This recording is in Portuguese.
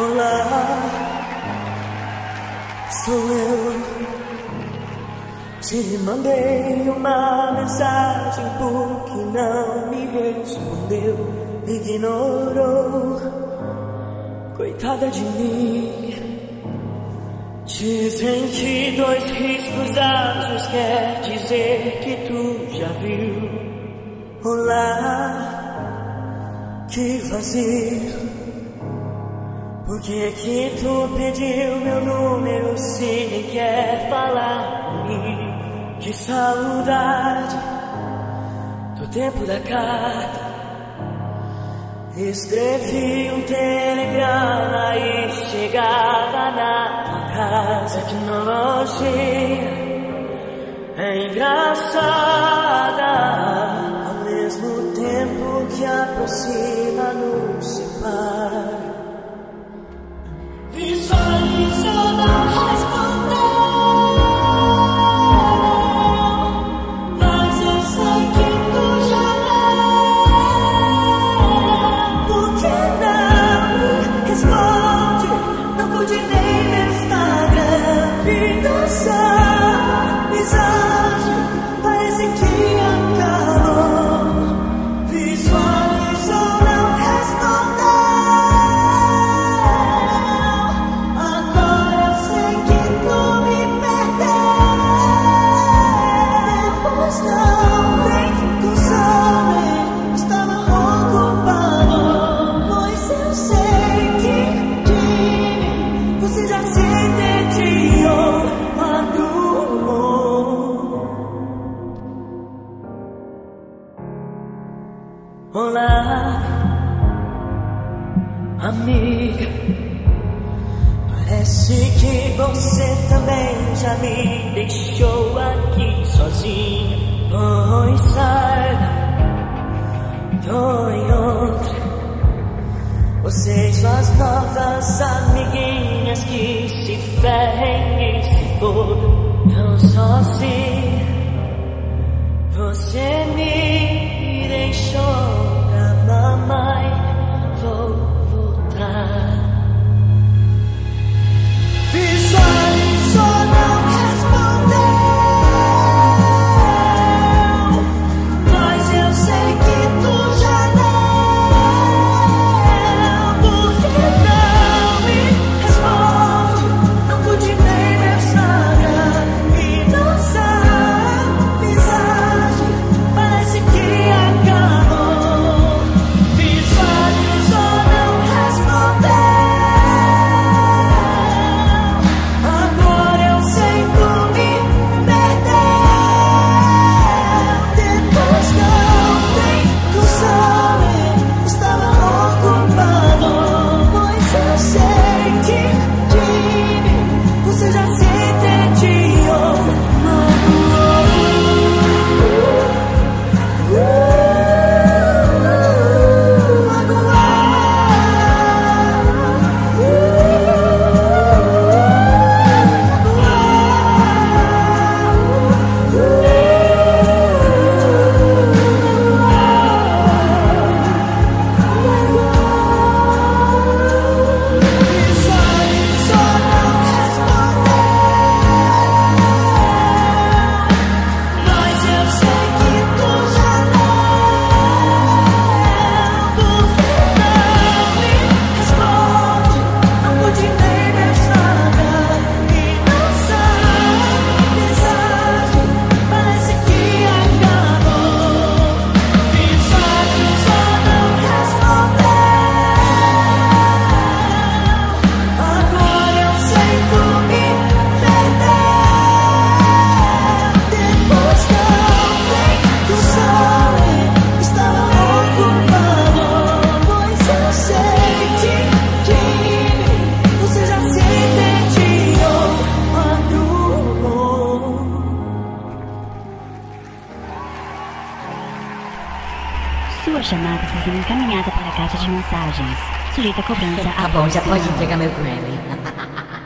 Olá, sou eu. Te mandei uma mensagem porque não me respondeu, me ignorou. Coitada de mim. Dizem que dois riscos azuis quer dizer que tu já viu. Olá, que fazer? Por que que tu pediu meu número se nem quer falar comigo? Que saudade do tempo da carta. Escrevi um telegrama e chegava na tua casa. A tecnologia é engraçada ao mesmo tempo que aproxima, nos Olá, amiga. Parece que você também já me deixou aqui sozinha. Pois saiba, tô em outra. Você e suas novas amiguinhas que se ferrem e se for tão sozinha. Sua chamada está sendo encaminhada para a caixa de mensagens. Sujeita a cobrança Tá bom, já pode entregar meu Grammy.